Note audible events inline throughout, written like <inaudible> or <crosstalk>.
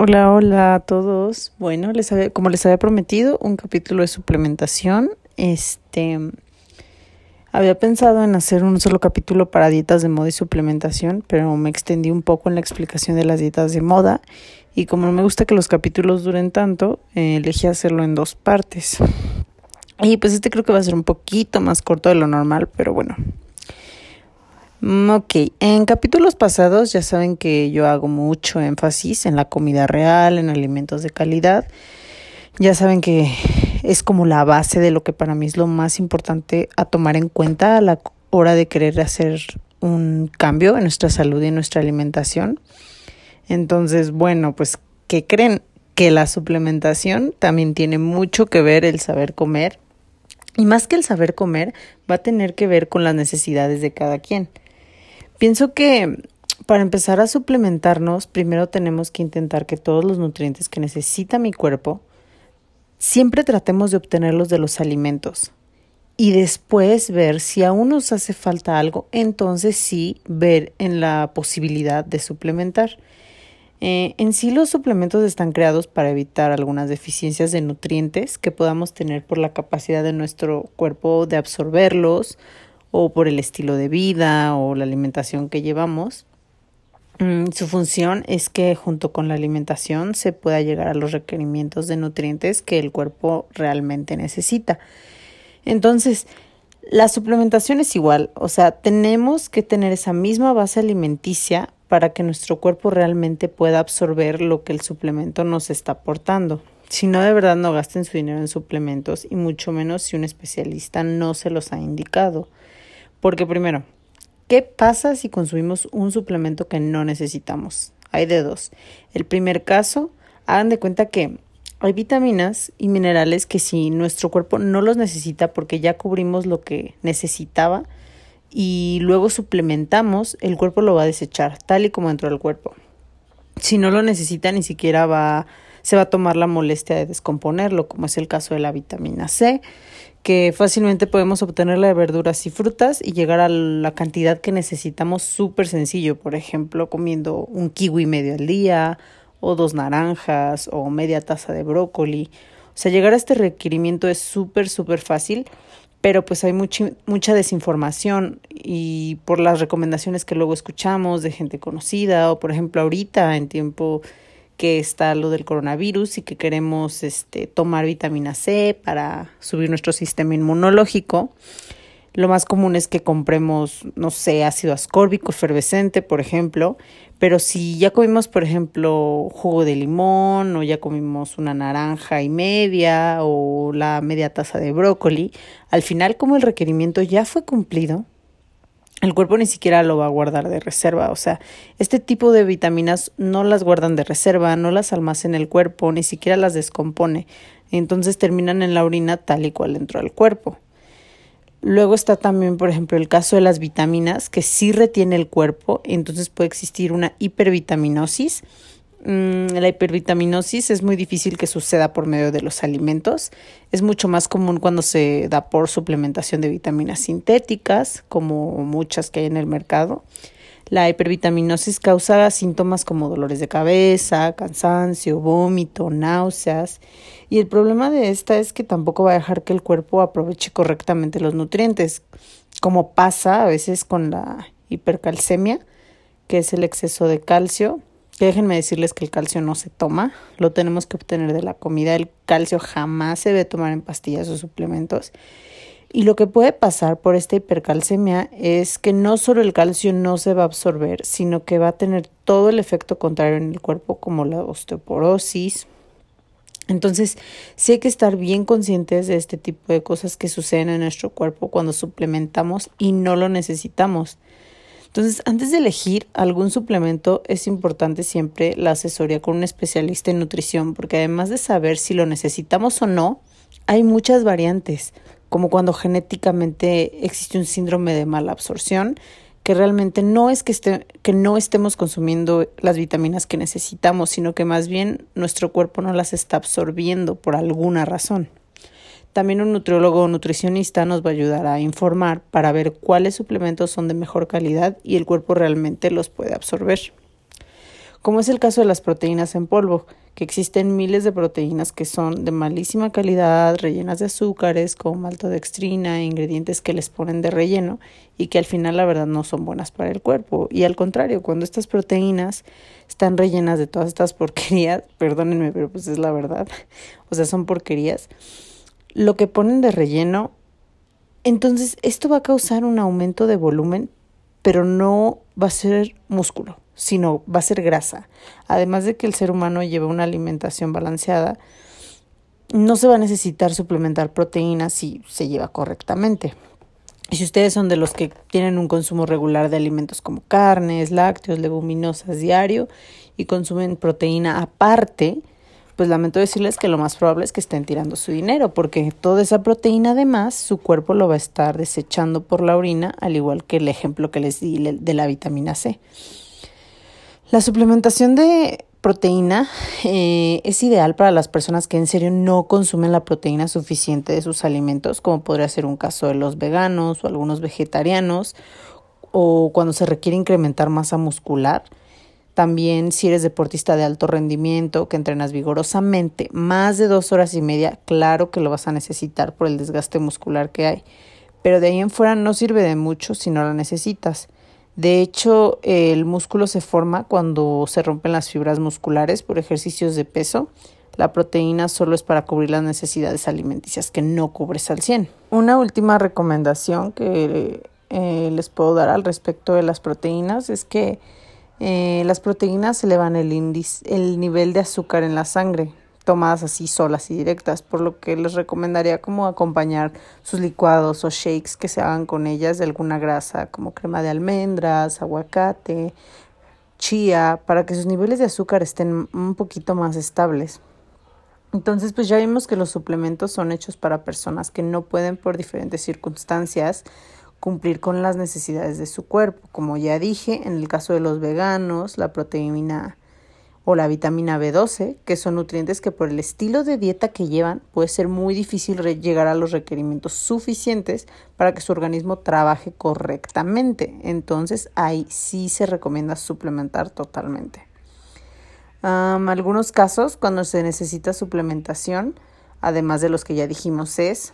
Hola, hola a todos. Bueno, les había, como les había prometido, un capítulo de suplementación. Este había pensado en hacer un solo capítulo para dietas de moda y suplementación, pero me extendí un poco en la explicación de las dietas de moda y como no me gusta que los capítulos duren tanto, eh, elegí hacerlo en dos partes. Y pues este creo que va a ser un poquito más corto de lo normal, pero bueno, ok, en capítulos pasados ya saben que yo hago mucho énfasis en la comida real, en alimentos de calidad. Ya saben que es como la base de lo que para mí es lo más importante a tomar en cuenta a la hora de querer hacer un cambio en nuestra salud y en nuestra alimentación. Entonces, bueno, pues, ¿qué creen? Que la suplementación también tiene mucho que ver el saber comer. Y más que el saber comer, va a tener que ver con las necesidades de cada quien. Pienso que para empezar a suplementarnos, primero tenemos que intentar que todos los nutrientes que necesita mi cuerpo, siempre tratemos de obtenerlos de los alimentos. Y después ver si aún nos hace falta algo, entonces sí ver en la posibilidad de suplementar. Eh, en sí los suplementos están creados para evitar algunas deficiencias de nutrientes que podamos tener por la capacidad de nuestro cuerpo de absorberlos o por el estilo de vida o la alimentación que llevamos. Mm, su función es que junto con la alimentación se pueda llegar a los requerimientos de nutrientes que el cuerpo realmente necesita. Entonces, la suplementación es igual, o sea, tenemos que tener esa misma base alimenticia para que nuestro cuerpo realmente pueda absorber lo que el suplemento nos está aportando. Si no, de verdad no gasten su dinero en suplementos y mucho menos si un especialista no se los ha indicado. Porque primero, ¿qué pasa si consumimos un suplemento que no necesitamos? Hay de dos. El primer caso, hagan de cuenta que hay vitaminas y minerales que si nuestro cuerpo no los necesita porque ya cubrimos lo que necesitaba y luego suplementamos, el cuerpo lo va a desechar tal y como entró el cuerpo. Si no lo necesita, ni siquiera va, se va a tomar la molestia de descomponerlo, como es el caso de la vitamina C, que fácilmente podemos obtenerla de verduras y frutas y llegar a la cantidad que necesitamos súper sencillo, por ejemplo, comiendo un kiwi medio al día o dos naranjas o media taza de brócoli. O sea, llegar a este requerimiento es súper, súper fácil, pero pues hay mucha, mucha desinformación y por las recomendaciones que luego escuchamos de gente conocida o por ejemplo ahorita en tiempo que está lo del coronavirus y que queremos este, tomar vitamina C para subir nuestro sistema inmunológico. Lo más común es que compremos, no sé, ácido ascórbico efervescente, por ejemplo, pero si ya comimos, por ejemplo, jugo de limón o ya comimos una naranja y media o la media taza de brócoli, al final como el requerimiento ya fue cumplido, el cuerpo ni siquiera lo va a guardar de reserva. O sea, este tipo de vitaminas no las guardan de reserva, no las almacena el cuerpo, ni siquiera las descompone. Entonces terminan en la orina tal y cual entró al cuerpo. Luego está también, por ejemplo, el caso de las vitaminas, que sí retiene el cuerpo, entonces puede existir una hipervitaminosis la hipervitaminosis es muy difícil que suceda por medio de los alimentos. Es mucho más común cuando se da por suplementación de vitaminas sintéticas, como muchas que hay en el mercado. La hipervitaminosis causa síntomas como dolores de cabeza, cansancio, vómito, náuseas. Y el problema de esta es que tampoco va a dejar que el cuerpo aproveche correctamente los nutrientes, como pasa a veces con la hipercalcemia, que es el exceso de calcio déjenme decirles que el calcio no se toma, lo tenemos que obtener de la comida. El calcio jamás se debe tomar en pastillas o suplementos. Y lo que puede pasar por esta hipercalcemia es que no solo el calcio no se va a absorber, sino que va a tener todo el efecto contrario en el cuerpo, como la osteoporosis. Entonces, sí hay que estar bien conscientes de este tipo de cosas que suceden en nuestro cuerpo cuando suplementamos y no lo necesitamos. Entonces, antes de elegir algún suplemento, es importante siempre la asesoría con un especialista en nutrición, porque además de saber si lo necesitamos o no, hay muchas variantes, como cuando genéticamente existe un síndrome de mala absorción, que realmente no es que, esté, que no estemos consumiendo las vitaminas que necesitamos, sino que más bien nuestro cuerpo no las está absorbiendo por alguna razón. También un nutriólogo o nutricionista nos va a ayudar a informar para ver cuáles suplementos son de mejor calidad y el cuerpo realmente los puede absorber. como es el caso de las proteínas en polvo, que existen miles de proteínas que son de malísima calidad, rellenas de azúcares, con maltodextrina, ingredientes que les ponen de relleno y que al final la verdad no son buenas para el cuerpo. Y al contrario, cuando estas proteínas están rellenas de todas estas porquerías, <laughs> perdónenme, pero pues es la verdad, o sea, son porquerías, lo que ponen de relleno, entonces esto va a causar un aumento de volumen, pero no va a ser músculo sino va a ser grasa. Además de que el ser humano lleva una alimentación balanceada, no se va a necesitar suplementar proteínas si se lleva correctamente. Y si ustedes son de los que tienen un consumo regular de alimentos como carnes, lácteos, leguminosas diario y consumen proteína aparte, pues lamento decirles que lo más probable es que estén tirando su dinero, porque toda esa proteína además su cuerpo lo va a estar desechando por la orina, al igual que el ejemplo que les di de la vitamina C. La suplementación de proteína eh, es ideal para las personas que en serio no consumen la proteína suficiente de sus alimentos, como podría ser un caso de los veganos o algunos vegetarianos, o cuando se requiere incrementar masa muscular. También si eres deportista de alto rendimiento, que entrenas vigorosamente, más de dos horas y media, claro que lo vas a necesitar por el desgaste muscular que hay. Pero de ahí en fuera no sirve de mucho si no la necesitas. De hecho, el músculo se forma cuando se rompen las fibras musculares por ejercicios de peso. La proteína solo es para cubrir las necesidades alimenticias que no cubres al 100. Una última recomendación que eh, les puedo dar al respecto de las proteínas es que eh, las proteínas elevan el, índice, el nivel de azúcar en la sangre tomadas así solas y directas, por lo que les recomendaría como acompañar sus licuados o shakes que se hagan con ellas de alguna grasa, como crema de almendras, aguacate, chía, para que sus niveles de azúcar estén un poquito más estables. Entonces, pues ya vimos que los suplementos son hechos para personas que no pueden por diferentes circunstancias cumplir con las necesidades de su cuerpo. Como ya dije, en el caso de los veganos, la proteína o la vitamina B12, que son nutrientes que por el estilo de dieta que llevan puede ser muy difícil llegar a los requerimientos suficientes para que su organismo trabaje correctamente. Entonces ahí sí se recomienda suplementar totalmente. algunos casos cuando se necesita suplementación, además de los que ya dijimos, es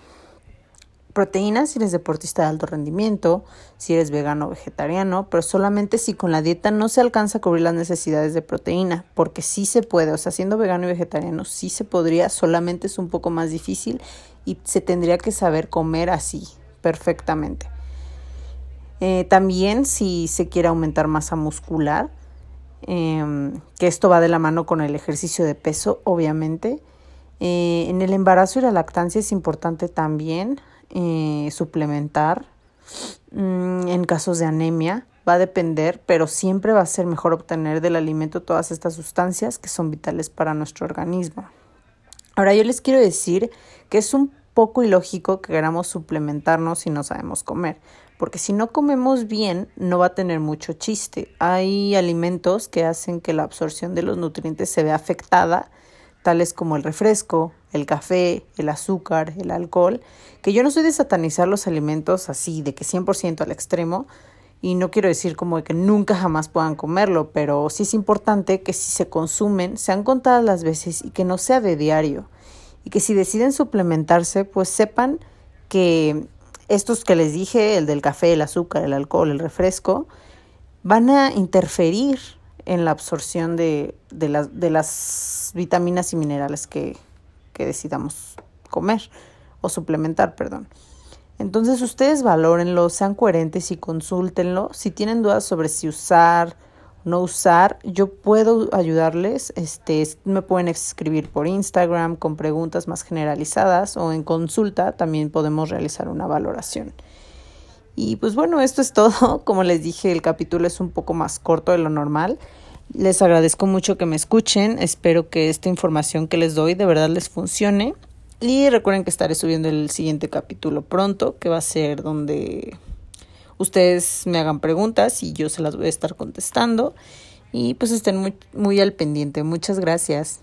proteínas si eres deportista de alto rendimiento, si eres vegano o vegetariano, pero solamente si con la dieta no se alcanza a cubrir las necesidades de proteína, porque sí se puede, o sea, siendo vegano y vegetariano sí se podría, solamente es un poco más difícil y se tendría que saber comer así perfectamente. Eh, también si se quiere aumentar masa muscular, em, que esto va de la mano con el ejercicio de peso, obviamente. Eh, en el embarazo y la lactancia es importante también suplementar mm, en casos de anemia. Va a depender, pero siempre va a ser mejor obtener del alimento todas estas sustancias que son vitales para nuestro organismo. Ahora yo les quiero decir que es un poco ilógico que queramos suplementarnos si no sabemos comer, porque si no comemos bien no va a tener mucho chiste. Hay alimentos que hacen que la absorción de los nutrientes se vea afectada tales como el refresco, el café, el azúcar, el alcohol, que yo no soy de satanizar los alimentos así, de que 100% al extremo, y no quiero decir como de que nunca jamás puedan comerlo, pero sí es importante que si se consumen sean contadas las veces y que no sea de diario, y que si deciden suplementarse, pues sepan que estos que les dije, el del café, el azúcar, el alcohol, el refresco, van a interferir en la absorción de, de, de las vitaminas y minerales que, que decidamos comer o suplementar, perdón. Entonces ustedes valórenlo, sean coherentes y consúltenlo. Si tienen dudas sobre si usar no usar, yo puedo ayudarles. Este, me pueden escribir por Instagram con preguntas más generalizadas o en consulta también podemos realizar una valoración. Y pues bueno, esto es todo. <laughs> Como les dije, el capítulo es un poco más corto de lo normal. Les agradezco mucho que me escuchen. Espero que esta información que les doy de verdad les funcione. Y recuerden que estaré subiendo el siguiente capítulo pronto, que va a ser donde ustedes me hagan preguntas y yo se las voy a estar contestando. Y pues estén muy, muy al pendiente. Muchas gracias.